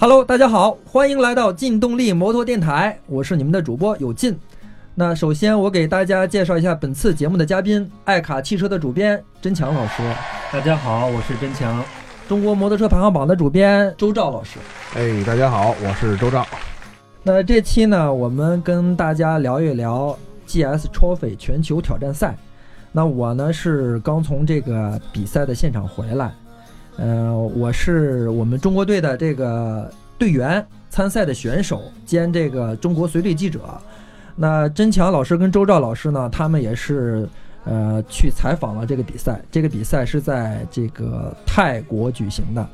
Hello，大家好，欢迎来到劲动力摩托电台，我是你们的主播有劲。那首先我给大家介绍一下本次节目的嘉宾，爱卡汽车的主编甄强老师，大家好，我是甄强。中国摩托车排行榜的主编周兆老师，哎，大家好，我是周兆。那这期呢，我们跟大家聊一聊 GS Trophy 全球挑战赛。那我呢是刚从这个比赛的现场回来，呃，我是我们中国队的这个队员，参赛的选手兼这个中国随队记者。那甄强老师跟周照老师呢，他们也是呃去采访了这个比赛。这个比赛是在这个泰国举行的。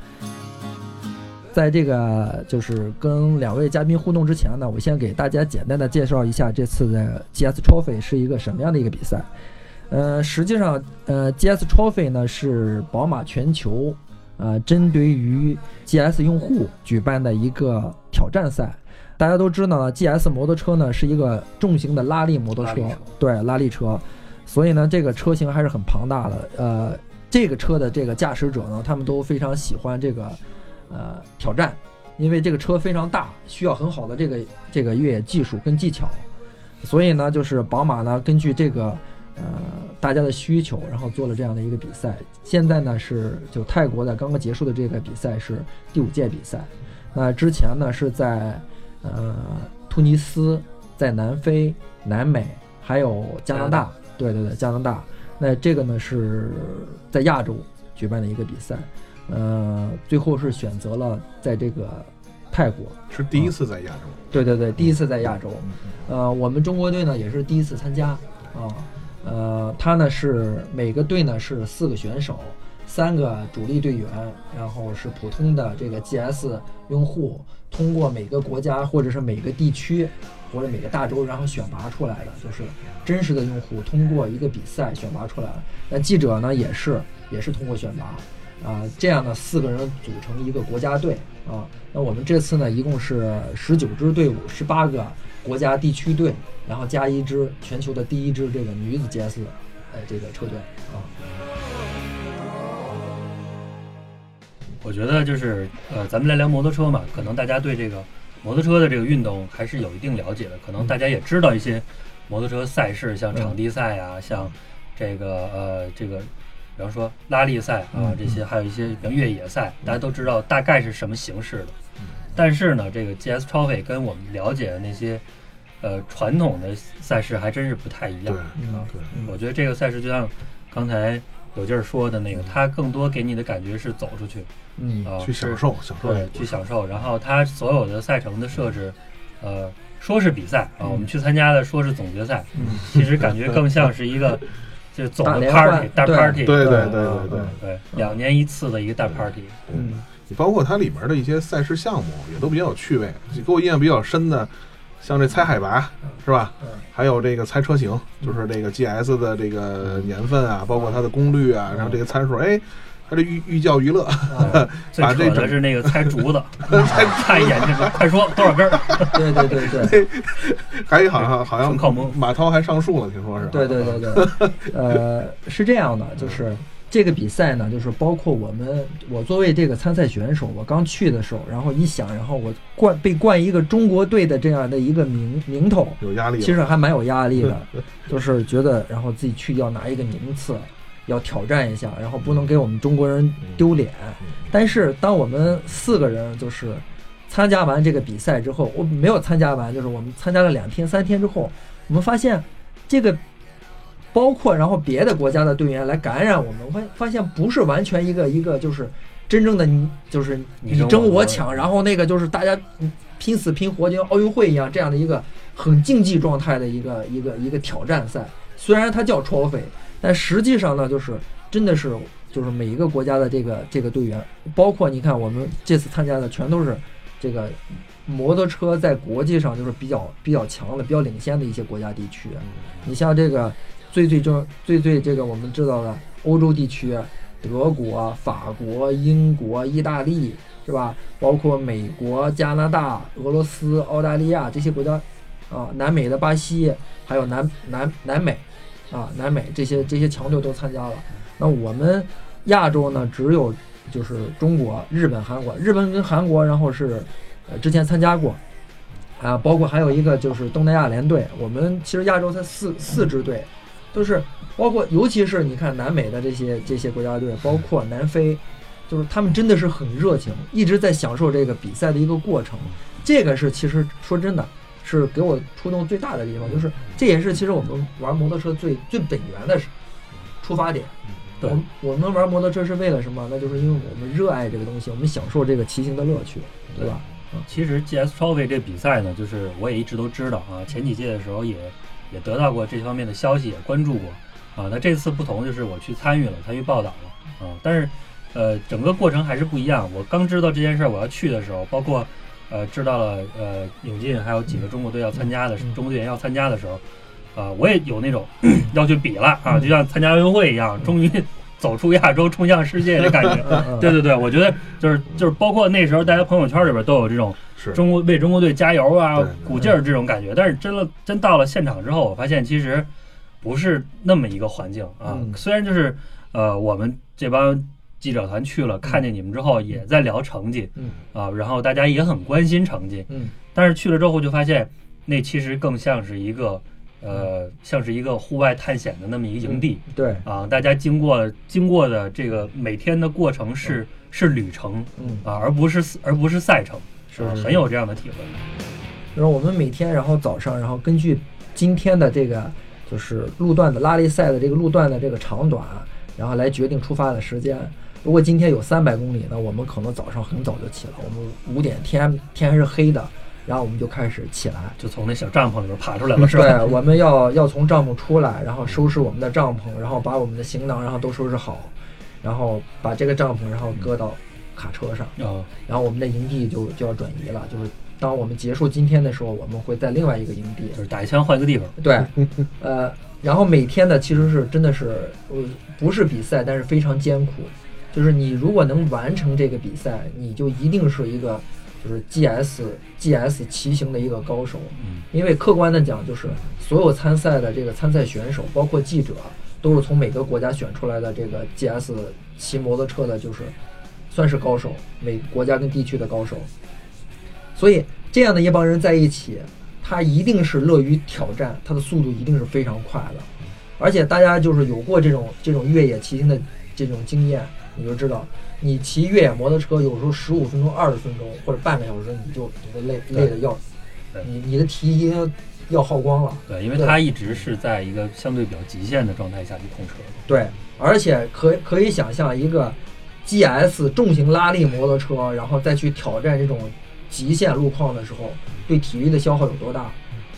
在这个就是跟两位嘉宾互动之前呢，我先给大家简单的介绍一下这次的 GS Trophy 是一个什么样的一个比赛。呃，实际上，呃，GS Trophy 呢是宝马全球，呃，针对于 GS 用户举办的一个挑战赛。大家都知道呢，GS 摩托车呢是一个重型的拉力摩托车，对，拉力车，所以呢，这个车型还是很庞大的。呃，这个车的这个驾驶者呢，他们都非常喜欢这个。呃，挑战，因为这个车非常大，需要很好的这个这个越野技术跟技巧，所以呢，就是宝马呢根据这个呃大家的需求，然后做了这样的一个比赛。现在呢是就泰国的刚刚结束的这个比赛是第五届比赛，那之前呢是在呃突尼斯、在南非、南美还有加拿大，对对对，加拿大。那这个呢是在亚洲举办的一个比赛。呃，最后是选择了在这个泰国，是第一次在亚洲。对对对，第一次在亚洲。呃，我们中国队呢也是第一次参加啊。呃，呃他呢是每个队呢是四个选手，三个主力队员，然后是普通的这个 GS 用户，通过每个国家或者是每个地区或者每个大洲，然后选拔出来的，就是真实的用户通过一个比赛选拔出来了。那记者呢也是也是通过选拔。啊，这样呢四个人组成一个国家队啊。那我们这次呢，一共是十九支队伍，十八个国家地区队，然后加一支全球的第一支这个女子 GS，呃，这个车队啊。我觉得就是呃，咱们来聊摩托车嘛，可能大家对这个摩托车的这个运动还是有一定了解的，可能大家也知道一些摩托车赛事，像场地赛啊，像这个呃这个。比方说拉力赛啊，这些还有一些比如越野赛，大家都知道大概是什么形式的。但是呢，这个 GS Trophy 跟我们了解的那些呃传统的赛事还真是不太一样。对，我觉得这个赛事就像刚才有劲儿说的那个，它更多给你的感觉是走出去，嗯，去享受，享受，对，去享受。然后它所有的赛程的设置，呃，说是比赛啊，我们去参加的说是总决赛，其实感觉更像是一个。就是总的 party 大 party，对对对对对对，两年一次的一个大 party。嗯，你包括它里面的一些赛事项目也都比较有趣味。给我印象比较深的，像这猜海拔是吧？还有这个猜车型，就是这个 GS 的这个年份啊，包括它的功率啊，然后这个参数，哎。他这寓寓教于乐，把这整是那个猜竹子，猜猜眼睛，快说多少根？对对对对，还好像好像马涛还上树了，听说是。对对对对，呃，是这样的，就是这个比赛呢，就是包括我们，我作为这个参赛选手，我刚去的时候，然后一想，然后我冠被冠一个中国队的这样的一个名名头，有压力，其实还蛮有压力的，就是觉得，然后自己去要拿一个名次。要挑战一下，然后不能给我们中国人丢脸。但是当我们四个人就是参加完这个比赛之后，我没有参加完，就是我们参加了两天、三天之后，我们发现这个包括然后别的国家的队员来感染我们，发发现不是完全一个一个就是真正的你就是你争我抢，然后那个就是大家拼死拼活就像奥运会一样这样的一个很竞技状态的一个一个一个挑战赛。虽然它叫 trophy。但实际上呢，就是真的是，就是每一个国家的这个这个队员，包括你看我们这次参加的全都是这个摩托车在国际上就是比较比较强的、比较领先的一些国家地区。你像这个最最正最最这个我们知道的欧洲地区，德国、法国、英国、意大利是吧？包括美国、加拿大、俄罗斯、澳大利亚这些国家啊，南美的巴西，还有南南南美。啊，南美这些这些强队都参加了，那我们亚洲呢，只有就是中国、日本、韩国，日本跟韩国，然后是呃之前参加过，啊，包括还有一个就是东南亚联队，我们其实亚洲才四四支队，都是包括尤其是你看南美的这些这些国家队，包括南非，就是他们真的是很热情，一直在享受这个比赛的一个过程，这个是其实说真的。是给我触动最大的地方，就是这也是其实我们玩摩托车最最本源的出发点。对我们我们玩摩托车是为了什么？那就是因为我们热爱这个东西，我们享受这个骑行的乐趣，对吧？其实 GS Trophy 这比赛呢，就是我也一直都知道啊，前几届的时候也也得到过这方面的消息，也关注过啊。那这次不同就是我去参与了，参与报道了啊。但是呃，整个过程还是不一样。我刚知道这件事儿我要去的时候，包括呃知道了呃永进还有几个中国队要参加的嗯中国队员要参加的时候，啊，我也有那种 要去比了啊，就像参加奥运会一样，终于走出亚洲，冲向世界的感觉。对对对，我觉得就是就是包括那时候大家朋友圈里边都有这种是中国为中国队加油啊鼓劲儿这种感觉。但是真了真到了现场之后，我发现其实不是那么一个环境啊。嗯虽然就是呃我们这帮记者团去了，看见你们之后也在聊成绩嗯啊，然后大家也很关心成绩，嗯但是去了之后就发现那其实更像是一个呃像是一个户外探险的那么一个营地。对，啊，大家经过经过的这个每天的过程是、是旅程嗯，啊，而不是而不是赛程，啊是是是很有这样的体会。然后我们每天，然后早上，然后根据今天的这个就是路段的拉力赛的这个路段的这个长短，然后来决定出发的时间。如果今天有三百公里呢，我们可能早上很早就起了，我们五点天天还是黑的，然后我们就开始起来。就从那小帐篷里边爬出来了，是吧？对，我们要要从帐篷出来，然后收拾我们的帐篷，然后把我们的行囊，然后都收拾好，然后把这个帐篷，然后搁到卡车上，啊，然后我们的营地就就要转移了。就是当我们结束今天的时候，我们会在另外一个营地。就是打一枪换一个地方。对，呃，然后每天呢，其实是真的是，呃，不是比赛，但是非常艰苦。就是你如果能完成这个比赛，你就一定是一个就是 GS GS 骑行的一个高手。嗯，因为客观的讲，就是所有参赛的这个参赛选手，包括记者，都是从每个国家选出来的这个 GS 骑摩托车的，就是算是高手，每个国家跟地区的高手。所以这样的一帮人在一起，他一定是乐于挑战，他的速度一定是非常快的。而且大家就是有过这种这种越野骑行的这种经验，你就知道，你骑越野摩托车有时候十五分钟、二十分钟或者半个小时，你就你就累累的要死，你你的体力要要耗光了。对，因为它一直是在一个相对比较极限的状态下去控车的。对，而且可可以想象一个 GS 重型拉力摩托车，然后再去挑战这种极限路况的时候，对体力的消耗有多大？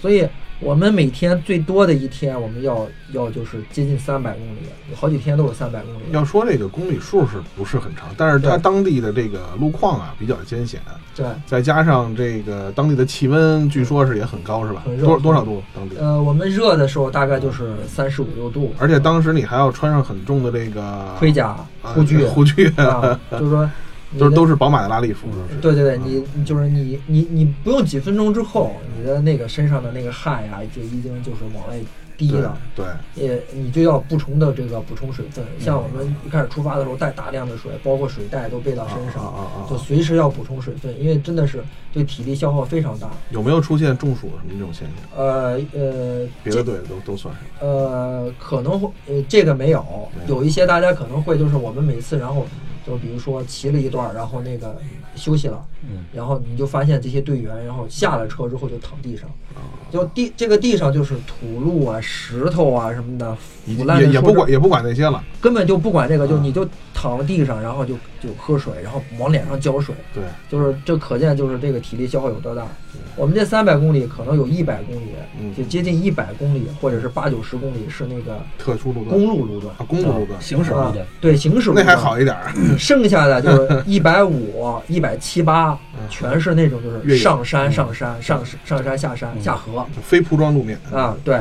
所以我们每天最多的一天，我们要要就是接近三百公里，有好几天都是三百公里。要说这个公里数是不是很长，但是它当地的这个路况啊比较艰险，对，再加上这个当地的气温，据说是也很高，是吧很？热多多少度？当地？呃，我们热的时候大概就是三十五六度，而且当时你还要穿上很重的这个盔甲、啊护具护具，啊，就是说你都的都是宝马的拉力服，是对对对，你你就是你你你不用几分钟之后，你的那个身上的那个汗呀，就已经就是往外滴了。对，也你就要不重的这个补充水分，像我们一开始出发的时候带大量的水，包括水袋都背到身啊上，啊啊啊！就随时要补充水分，因为真的是对体力消耗非常大。有没有出现中暑什么这种现象？呃呃，别的队都都算是呃，可能会呃这个，没有有一些大家可能会就是我们每次然后就比如说骑了一段，然后那个休息了，嗯，然后你就发现这些队员然后下了车之后就躺地上，啊，就地这个地上就是土路啊、石头啊什么的，腐烂也的树枝也不管也不管那些了，根本就不管这个，就啊你就躺在地上，然后就就喝水，然后往脸上浇水，对，就是这可见就是这个体力消耗有多大。我们这三百公里可能有一百公里，嗯。就接近一百公里，或者是八九十公里是那个特殊路段。公路路段。啊，公路路段。啊行驶路啊段。，对，行驶路那段还好一点，剩下的就是一百五、一百七八，嗯。全是那种就是上山、嗯。上山、上上山、下山、嗯。下河。非铺装路面。啊，对，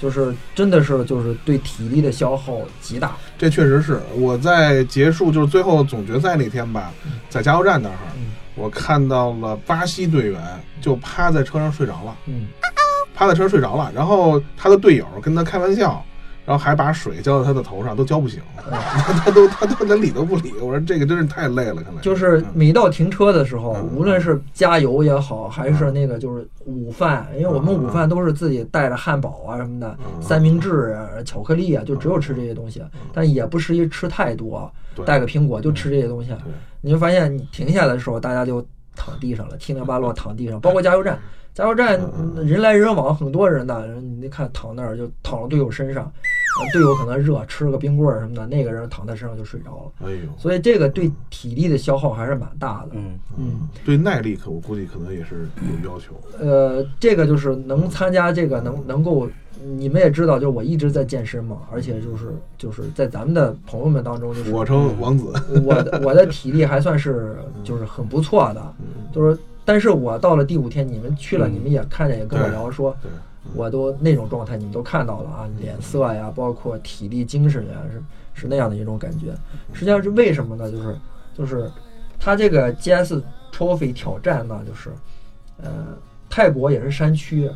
就是真的是就是对体力的消耗极大。这确实是我在结束就是最后总决赛那天吧，在加油站那儿，嗯。我看到了巴西队员就趴在车上睡着了，嗯。趴在车上睡着了，然后他的队友跟他开玩笑然后还把水浇到他的头上，都浇不醒，他都他都连理都不理。我说这个真是太累了，看来。就是嗯。每到停车的时候，嗯无论是加油也好，还是那个就是午饭，因为我们午饭都是自己带着汉堡啊什么的，嗯三明治啊、巧克力啊，就只有吃这些东西，但也不适宜吃太多，带个苹果就吃这些东西。你就发现你停下来的时候，大家就躺地上了，七零八落躺地上，包括加油站，加油站嗯人来人往，很多人呢，你看躺那儿就躺到队友身上，呃队友可能热，吃了个冰棍儿什么的，那个人躺在身上就睡着了。哎呦，所以这个对体力的消耗还是蛮大的。嗯，嗯，对耐力可我估计可能也是有要求。呃，这个就是能参加这个能能够，你们也知道，就是我一直在健身嘛，而且就是就是在咱们的朋友们当中，就是我称王子，我的我的体力还算是就是很不错的，嗯就是但是我到了第五天，你们去了，嗯你们也看见也跟我聊说，对，我都那种状态，你们都看到了啊，脸色呀，包括体力、精神呀，是是那样的一种感觉。实际上是为什么呢？就是就是他这个 GS Trophy 挑战呢，就是呃泰国也是山区，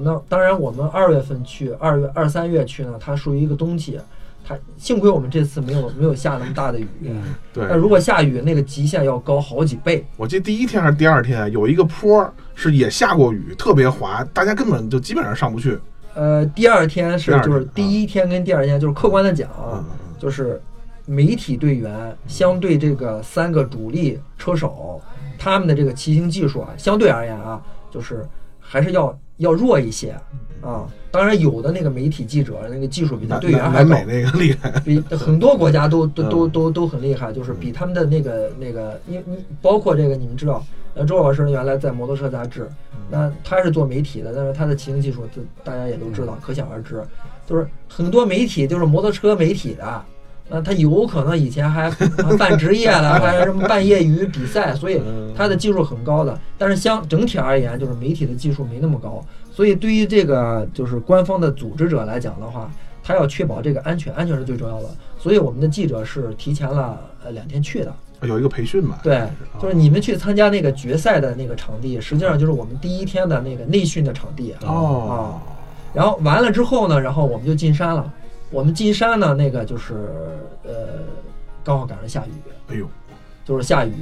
那当然我们二月份去，二月二三月去呢，它属于一个冬季。它幸亏我们这次没有没有下那么大的雨，嗯对那。如果下雨，那个极限要高好几倍。我记得第一天还是第二天，有一个坡儿是也下过雨，特别滑，大家根本就基本上上不去。呃，第二天是就是第一天跟第二天，就是客观的讲，嗯就是媒体队员相对这个三个主力车手，他们的这个骑行技术啊，相对而言啊，就是还是要要弱一些啊。当然，有的那个媒体记者那个技术比他队员还高南南美，那个厉害，比很多国家都都嗯都都都很厉害，就是比他们的那个那个，你你包括这个，你们知道，呃，周老师原来在摩托车杂志，那他是做媒体的，但是他的骑行技术，就大家也都知道，可想而知。就是很多媒体就是摩托车媒体的，那他有可能以前还办职业了，还什么办业余比赛，所以嗯他的技术很高的。但是相整体而言，就是媒体的技术没那么高，所以对于这个就是官方的组织者来讲的话，他要确保这个安全，安全是最重要的。所以我们的记者是提前了呃两天去的，有一个培训嘛？对啊就是你们去参加那个决赛的那个场地，实际上就是我们第一天的那个内训的场地。哦，然后完了之后呢，然后我们就进山了。我们进山呢，那个就是呃，刚好赶上下雨，哎呦，就是下雨，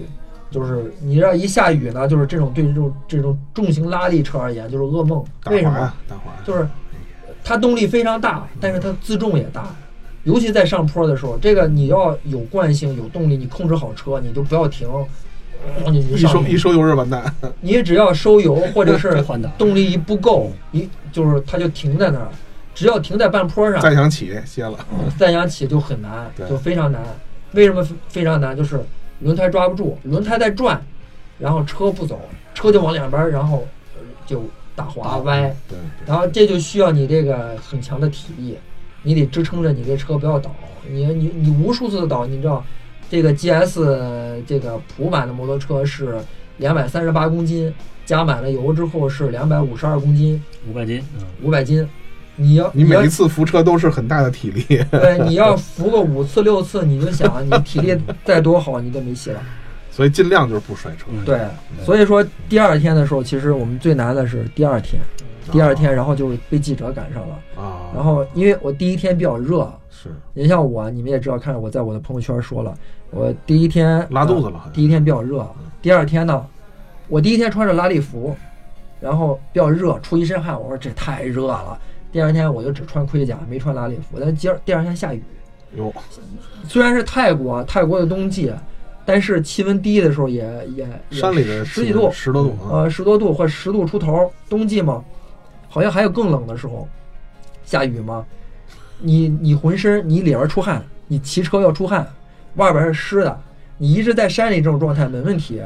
就是你这一下雨呢，就是这种对这种这种重型拉力车而言就是噩梦。为什么？大滑。就是它动力非常大，但是它自重也大，尤其在上坡的时候，这个你要有惯性、有动力，你控制好车，你就不要停，咣你一收一收油是完蛋。你只要收油或者是 换挡。动力一不够，一就是它就停在那儿，只要停在半坡上，再想起歇了，再想起就很难，就非常难。为什么非非常难？就是轮胎抓不住，轮胎在转，然后车不走，车就往两边儿，然后呃就打滑歪，对，然后这就需要你这个很强的体力，你得支撑着你这车不要倒。你你你无数次的倒，你知道，这个 GS 这个普版的摩托车是两百三十八公斤，加满了油之后是两百五十二公斤，五百斤，嗯，五百斤。你要要你每一次扶车都是很大的体力，对，你要扶个五次六次，你就想你体力再多好，你都没戏了。所以尽量就是不摔车。嗯对，所以说第二天的时候，其实我们最难的是第二天，第二天，然后就是被记者赶上了。啊，然后因为我第一天比较热，是你像我，你们也知道，看我在我的朋友圈说了，我第一天拉肚子了，第一天比较热，第二天呢，我第一天穿着拉力服，然后比较热，出一身汗，我说这太热了。第二天我就只穿盔甲，没穿拉力服。但今儿第二天下雨，哟，虽然是泰国，泰国的冬季，但是气温低的时候也也也山里的十几度，十多度啊，呃，十多度或十度出头，冬季嘛，好像还有更冷的时候，下雨嘛，你你浑身你里边出汗，你骑车要出汗，外边是湿的，你一直在山里这种状态没问题。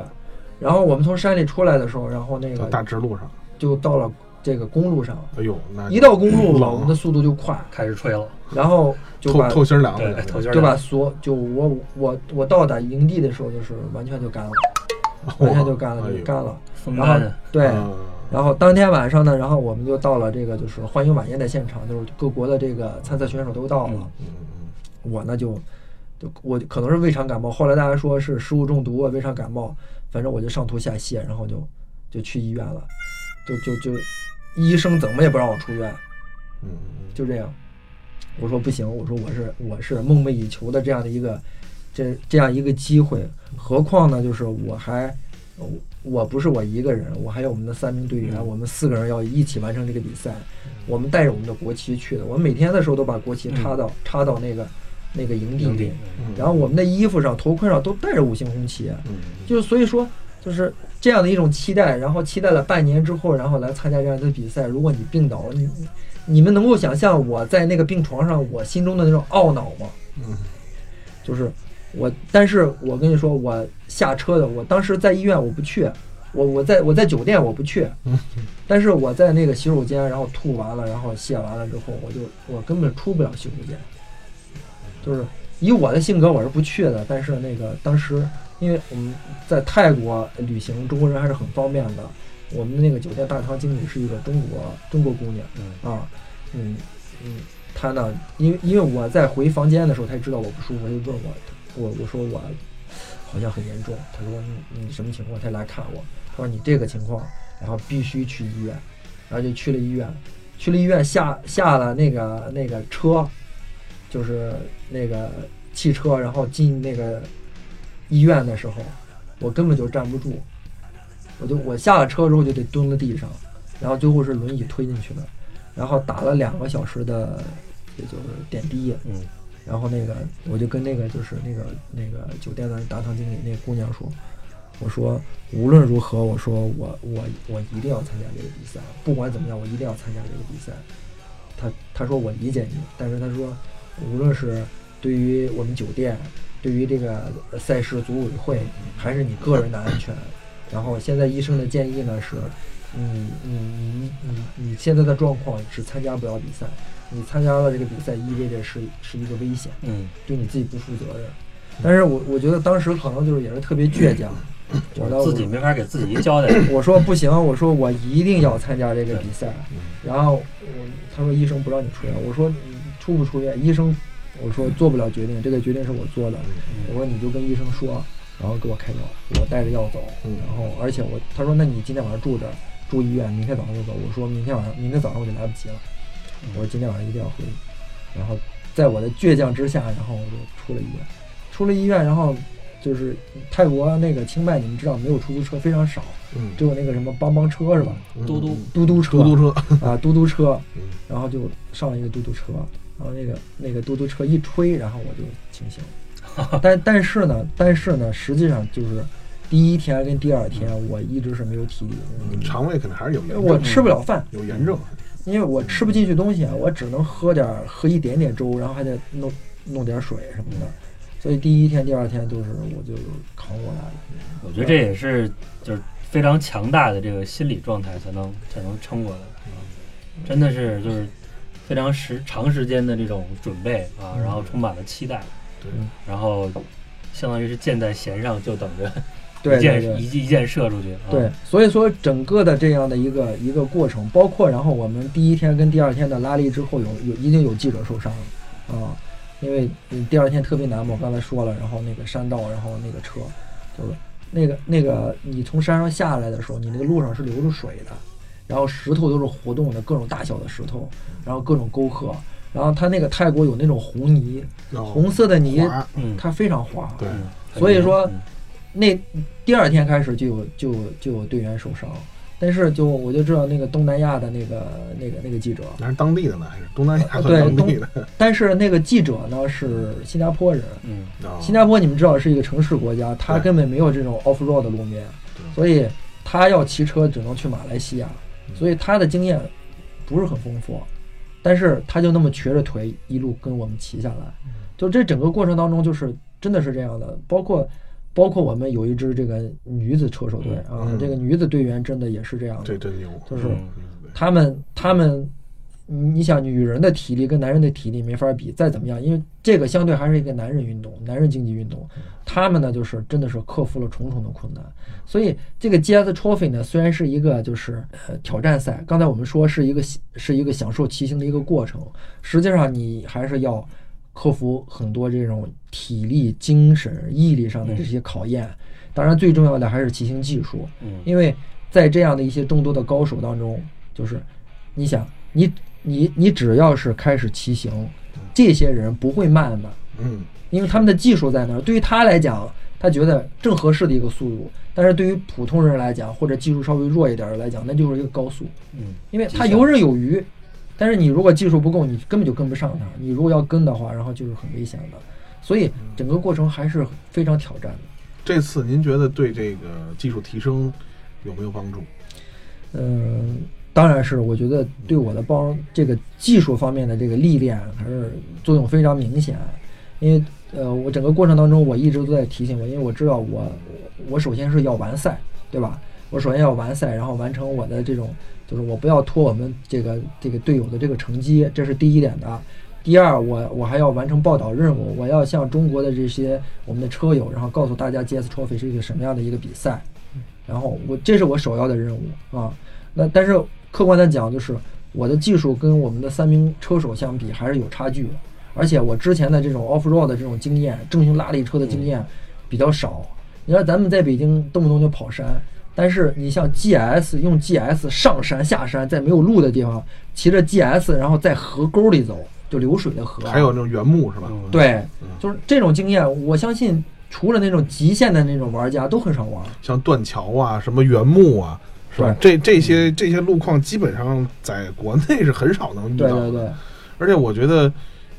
然后我们从山里出来的时候，然后那个大直路上，就到了这个公路上，哎呦，那一到公路了，我们的速度就快，开始吹了，然后就把透透心凉对了，，就把所就我我我到达营地的时候，就是完全就干了，完全就干了，就干了。然后对，嗯然后当天晚上呢，然后我们就到了这个就是欢迎晚宴的现场，就是各国的这个参赛选手都到了。嗯嗯我呢就就我可能是胃肠感冒，后来大家说是食物中毒啊，胃肠感冒，反正我就上吐下泻，然后就就去医院了，就就就医生怎么也不让我出院，嗯就这样。我说不行，我说我是我是梦寐以求的这样的一个这这样一个机会，何况呢，就是我还我不是我一个人，我还有我们的三名队员，我们四个人要一起完成这个比赛。我们带着我们的国旗去的，我们每天的时候都把国旗插到插到那个那个营地里，然后我们的衣服上、头盔上都带着五星红旗，就是所以说就是这样的一种期待，然后期待了半年之后，然后来参加这样的比赛。如果你病倒了，你你们能够想象我在那个病床上我心中的那种懊恼吗？嗯，就是我，但是我跟你说，我下车的，我当时在医院我不去。我我在我在酒店我不去，但是我在那个洗手间，然后吐完了，然后卸完了之后，我就我根本出不了洗手间。就是以我的性格，我是不去的。但是那个当时，因为我们在泰国旅行，中国人还是很方便的。我们的那个酒店大堂经理是一个中国中国姑娘，啊，嗯嗯，她呢，因为因为我在回房间的时候，她知道我不舒服，她就问我，我我说我。好像很严重，她说你你什么情况？她来看我，他说你这个情况，然后必须去医院，然后就去了医院，去了医院下下了那个那个车，就是那个汽车，然后进那个医院的时候，我根本就站不住，我就我下了车之后就得蹲在地上，然后最后是轮椅推进去的，然后打了两个小时的，也就是点滴，嗯。然后那个，我就跟那个就是那个那个酒店的大堂经理那姑娘说，我说无论如何，我说我我我一定要参加这个比赛，不管怎么样，我一定要参加这个比赛。他他说我理解你，但是他说无论是对于我们酒店，对于这个赛事组委会，还是你个人的安全，然后现在医生的建议呢是，你你你你你现在的状况是参加不了比赛。你参加了这个比赛，意味着是是一个危险，嗯，对你自己不负责任。但是我我觉得当时可能就是也是特别倔强，我自己没法给自己一交代。我说不行，我说我一定要参加这个比赛。然后我他说医生不让你出院，我说你出不出院？医生我说做不了决定，这个决定是我做的。我说你就跟医生说，然后给我开药，我带着药走。然后而且我他说那你今天晚上住这儿，住医院，明天早上就走。我说明天晚上明天早上我就来不及了。我说今天晚上一定要回，然后在我的倔强之下，然后我就出了医院。出了医院，然后就是泰国那个清迈，你们知道没有出租车非常少，嗯，只有那个什么帮帮车是吧？嘟嘟嘟嘟车，嘟嘟车啊，嘟嘟车。然后就上了一个嘟嘟车，然后那个那个嘟嘟车一吹，然后我就清醒了。但但是呢，但是呢，实际上就是第一天跟第二天，我一直是没有体力，肠胃可能还是有炎症，我吃不了饭，有炎症。因为我吃不进去东西啊，我只能喝点喝一点点粥，然后还得弄弄点水什么的，所以第一天、第二天就是我就扛过来了。我觉得这也是就是非常强大的这个心理状态才能才能撑过来，真的是就是非常时长时间的这种准备啊，然后充满了期待，对，然后相当于是箭在弦上，就等着。对，一箭一一箭射出去。对，所以说整个的这样的一个一个过程，包括然后我们第一天跟第二天的拉力之后，有有一定有记者受伤啊，因为你第二天特别难嘛，我刚才说了，然后那个山道，然后那个车，就是那个那个你从山上下来的时候，你那个路上是流着水的，然后石头都是活动的，各种大小的石头，然后各种沟壑，然后它那个泰国有那种红泥，红色的泥，它非常滑，对，所以说。那第二天开始就有就就有队员受伤，但是就我就知道那个东南亚的那个那个那个记者，那是当地的呢还是东南亚对当地的？但是那个记者呢是新加坡人，嗯，新加坡你们知道是一个城市国家，他根本没有这种 off road 的路面，所以他要骑车只能去马来西亚，所以他的经验不是很丰富，但是他就那么瘸着腿一路跟我们骑下来，就这整个过程当中就是真的是这样的，包括。包括我们有一支这个女子车手队啊，这个女子队员真的也是这样的，对，真牛，就是他们他们，你想女人的体力跟男人的体力没法比，再怎么样，因为这个相对还是一个男人运动，男人竞技运动，他们呢就是真的是克服了重重的困难，所以这个 GS Trophy 呢虽然是一个就是呃挑战赛，刚才我们说是一个是一个享受骑行的一个过程，实际上你还是要。克服很多这种体力、精神、毅力上的这些考验，当然最重要的还是骑行技术。嗯，因为在这样的一些众多的高手当中，就是你想，你你你只要是开始骑行，这些人不会慢的，嗯，因为他们的技术在那儿。对于他来讲，他觉得正合适的一个速度。但是对于普通人来讲，或者技术稍微弱一点的来讲，那就是一个高速，嗯，因为他游刃有余。但是你如果技术不够，你根本就跟不上他。你如果要跟的话，然后就是很危险的。所以整个过程还是非常挑战的。这次您觉得对这个技术提升有没有帮助？嗯，当然是，我觉得对我的帮这个技术方面的这个历练还是作用非常明显。因为呃，我整个过程当中我一直都在提醒我，因为我知道我我首先是要完赛，对吧？我首先要完赛，然后完成我的这种，就是我不要拖我们这个这个队友的这个成绩，这是第一点的。第二，我我还要完成报道任务，我要向中国的这些我们的车友，然后告诉大家 GS Trophy 是一个什么样的一个比赛。然后我这是我首要的任务啊。那但是客观的讲，就是我的技术跟我们的三名车手相比还是有差距，而且我之前的这种 off road 的这种经验，重型拉力车的经验比较少。你说咱们在北京动不动就跑山，但是你像 GS 用 GS 上山下山，在没有路的地方骑着 GS，然后在河沟里走，就流水的河，还有那种原木是吧？对，就是这种经验，我相信除了那种极限的那种玩家都很少玩。像断桥啊，什么原木啊，是吧？这这些这些路况基本上在国内是很少能遇到的。对对对。而且我觉得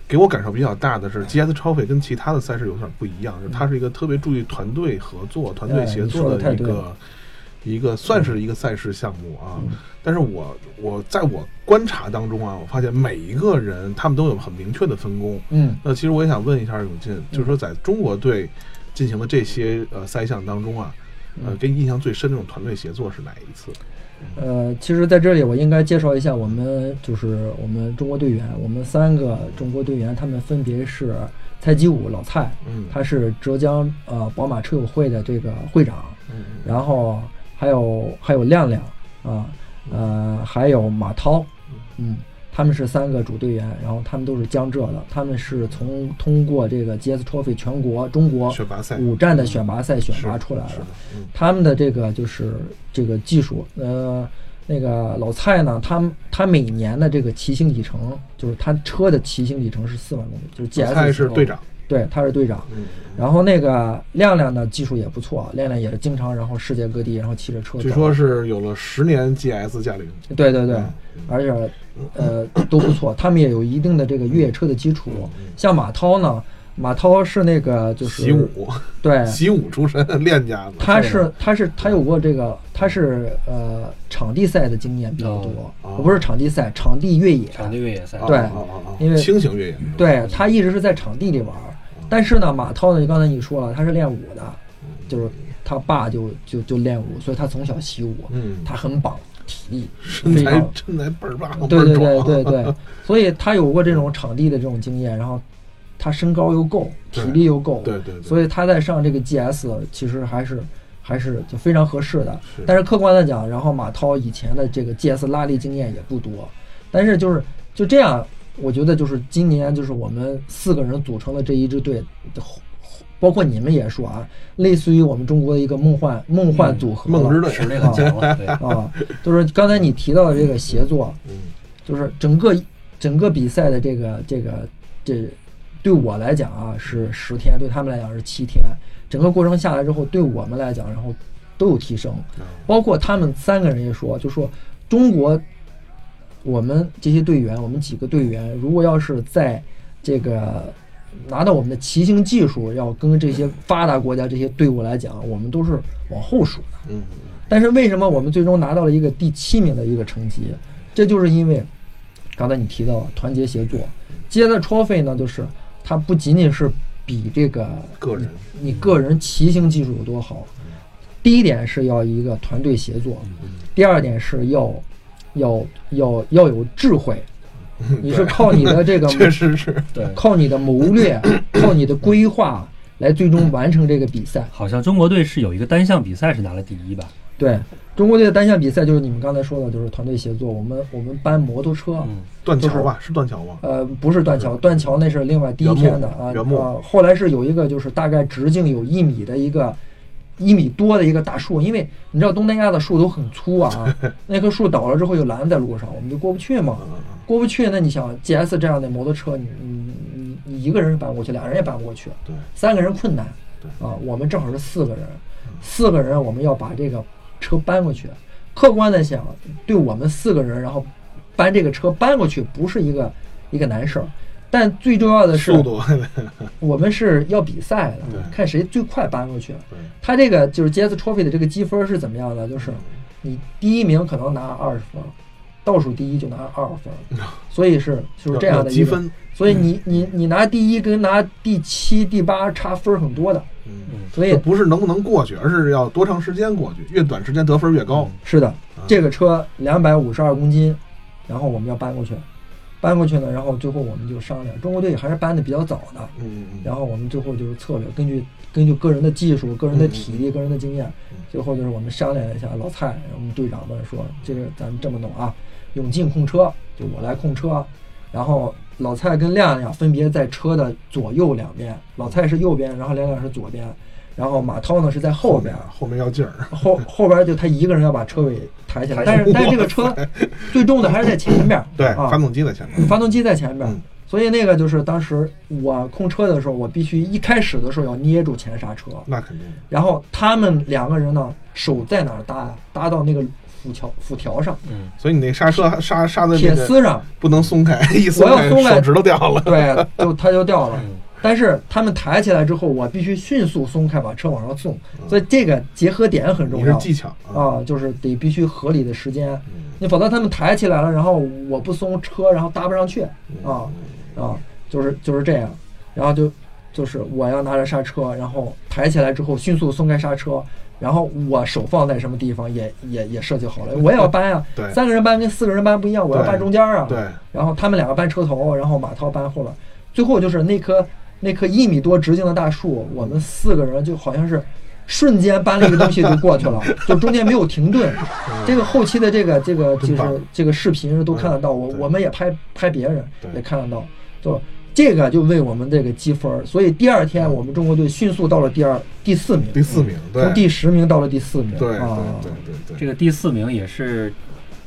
给我感受比较大的是，GS 超费跟其他的赛事有点不一样，就是它是一个特别注意团队合作、团队协作的一个一个算是一个赛事项目啊。但是我我在我观察当中啊，我发现每一个人他们都有很明确的分工。嗯，那其实我也想问一下永进，就是说在中国队进行的这些呃赛项当中啊，呃，给你印象最深的这种团队协作是哪一次？呃，其实在这里我应该介绍一下我们就是我们中国队员，我们三个中国队员，他们分别是蔡基武老蔡，嗯，他是浙江呃宝马车友会的这个会长，嗯，然后还有还有亮亮啊。呃，还有马涛，嗯，他们是三个主队员，然后他们都是江浙的，他们是从通过这个 GS Trophy 全国中国选拔赛五站的选拔赛选拔出来的。他们的这个就是这个技术，呃，那个老蔡呢，他他每年的这个骑行里程，就是他车的骑行里程是四万公里，就是 GS 是队长。对，他是队长，然后那个亮亮呢，技术也不错，亮亮也是经常然后世界各地，然后骑着车。据说是有了十年 GS 驾龄。对对对，而且呃都不错，他们也有一定的这个越野车的基础。像马涛呢，马涛是那个就是习武，对，习武出身练家子。他是他是他有过这个，他是呃场地赛的经验比较多，不是场地赛，场地越野。场地越野赛。对，因为轻型越野。对他一直是在场地里玩。但是呢，马涛呢，就刚才你说了，他是练武的，就是他爸就就就练武，所以他从小习武，嗯，他很棒，体力身材身材倍儿棒，对对对对对，所以他有过这种场地的这种经验，然后他身高又够，体力又够，对对，所以他在上这个 GS 其实还是还是就非常合适的。但是客观的讲，然后马涛以前的这个 GS 拉力经验也不多，但是就是就这样。我觉得就是今年，就是我们四个人组成的这一支队，包括你们也说啊，类似于我们中国的一个梦幻梦幻组合，梦之队实力很强了啊。就是刚才你提到的这个协作，就是整个整个比赛的这个这个这，对我来讲啊是十天，对他们来讲是七天。整个过程下来之后，对我们来讲，然后都有提升，包括他们三个人也说，就说中国。我们这些队员，我们几个队员，如果要是在这个拿到我们的骑行技术，要跟这些发达国家这些队伍来讲，我们都是往后数的。嗯。但是为什么我们最终拿到了一个第七名的一个成绩？这就是因为刚才你提到团结协作。接着 trophy 呢，就是它不仅仅是比这个个人，你个人骑行技术有多好。第一点是要一个团队协作，第二点是要。要要要有智慧，你是靠你的这个，确实是对，靠你的谋略，靠你的规划来最终完成这个比赛。好像中国队是有一个单项比赛是拿了第一吧？对，中国队的单项比赛就是你们刚才说的，就是团队协作。我们我们搬摩托车，断桥吧？是断桥吗？呃，不是断桥，断桥那是另外第一天的啊。啊，后来是有一个就是大概直径有一米的一个。一米多的一个大树，因为你知道东南亚的树都很粗啊，那棵树倒了之后就拦在路上，我们就过不去嘛。过不去，那你想 GS 这样的摩托车，你你你你一个人搬过去，俩人也搬不过去，对，三个人困难对啊。我们正好是四个人，四个人我们要把这个车搬过去。客观的想，对我们四个人，然后搬这个车搬过去不是一个一个难事儿，但最重要的是速度，我们是要比赛的，看谁最快搬过去。对。他这个就是 GS Trophy 的这个积分是怎么样的？就是你第一名可能拿二十分，倒数第一就拿二分，所以是就是这样的积分，所以你你你拿第一跟拿第七、第八差分很多的，嗯，嗯所以不是能不能过去，而是要多长时间过去，越短时间得分越高。是的啊，这个车两百五十二公斤，然后我们要搬过去，搬过去呢，然后最后我们就商量，中国队还是搬的比较早的，然后我们最后就是策略，根据根据个人的技术、个人的体力、个人的经验嗯，最后就是我们商量一下，老蔡，我们队长们说，这个咱们这么弄啊，永进控车，就我来控车，然后老蔡跟亮亮分别在车的左右两边，老蔡是右边，然后亮亮是左边，然后马涛呢是在后边，后面要劲儿，后后边就他一个人要把车尾抬起来，但是但是这个车最重的还是在前面，对，啊。发，动机在前面，发动机在前面嗯，所以那个就是当时我控车的时候，我必须一开始的时候要捏住前刹车，那肯定，然后他们两个人呢手在哪儿搭呀？搭到那个辐条辐条上，嗯，所以你那刹车刹刹在铁丝上，不能松开，一松开我要松开手指头掉了。对，就它就掉了。嗯但是他们抬起来之后，我必须迅速松开，把车往上送，嗯。所以这个结合点很重要。技巧啊，啊，就是得必须合理的时间。嗯你否则他们抬起来了，然后我不松车，然后搭不上去。啊啊，就是就是这样，然后就就是我要拿着刹车，然后抬起来之后迅速松开刹车，然后我手放在什么地方也也也设计好了，我也要搬啊，对。三个人搬跟四个人搬不一样，我要搬中间啊，对，然后他们两个搬车头，然后马涛搬后边，最后就是那棵那棵一米多直径的大树，我们四个人就好像是瞬间搬了一个东西就过去了，就中间没有停顿。这个后期的这个这个就是这个视频都看得到，我我们也拍拍别人也看得到，就这个就为我们这个积分，所以第二天我们中国队迅速到了第二第四名，第四名，对，从第十名到了第四名，对对对对，这个第四名也是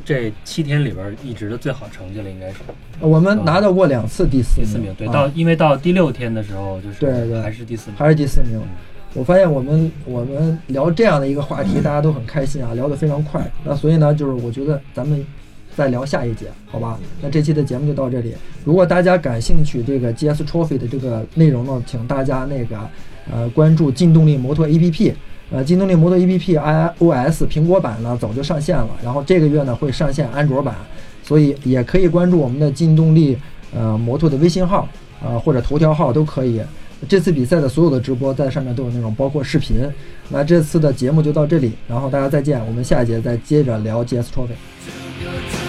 这七天里边一直的最好成绩了，应该是我们拿到过两次第四第四名。对，啊到因为到第六天的时候，就是对对还是第四名，还是第四名嗯。我发现我们我们聊这样的一个话题，大家都很开心啊，聊得非常快。那所以呢，就是我觉得咱们再聊下一节，好吧？那这期的节目就到这里。如果大家感兴趣这个 GS Trophy 的这个内容呢，请大家那个呃关注劲动力摩托 APP。呃，劲动力摩托 APP iOS 苹果版呢早就上线了，然后这个月呢会上线安卓版，所以也可以关注我们的劲动力呃摩托的微信号啊、呃或者头条号都可以。这次比赛的所有的直播在上面都有内容，包括视频。那这次的节目就到这里，然后大家再见，我们下一节再接着聊 GS Trophy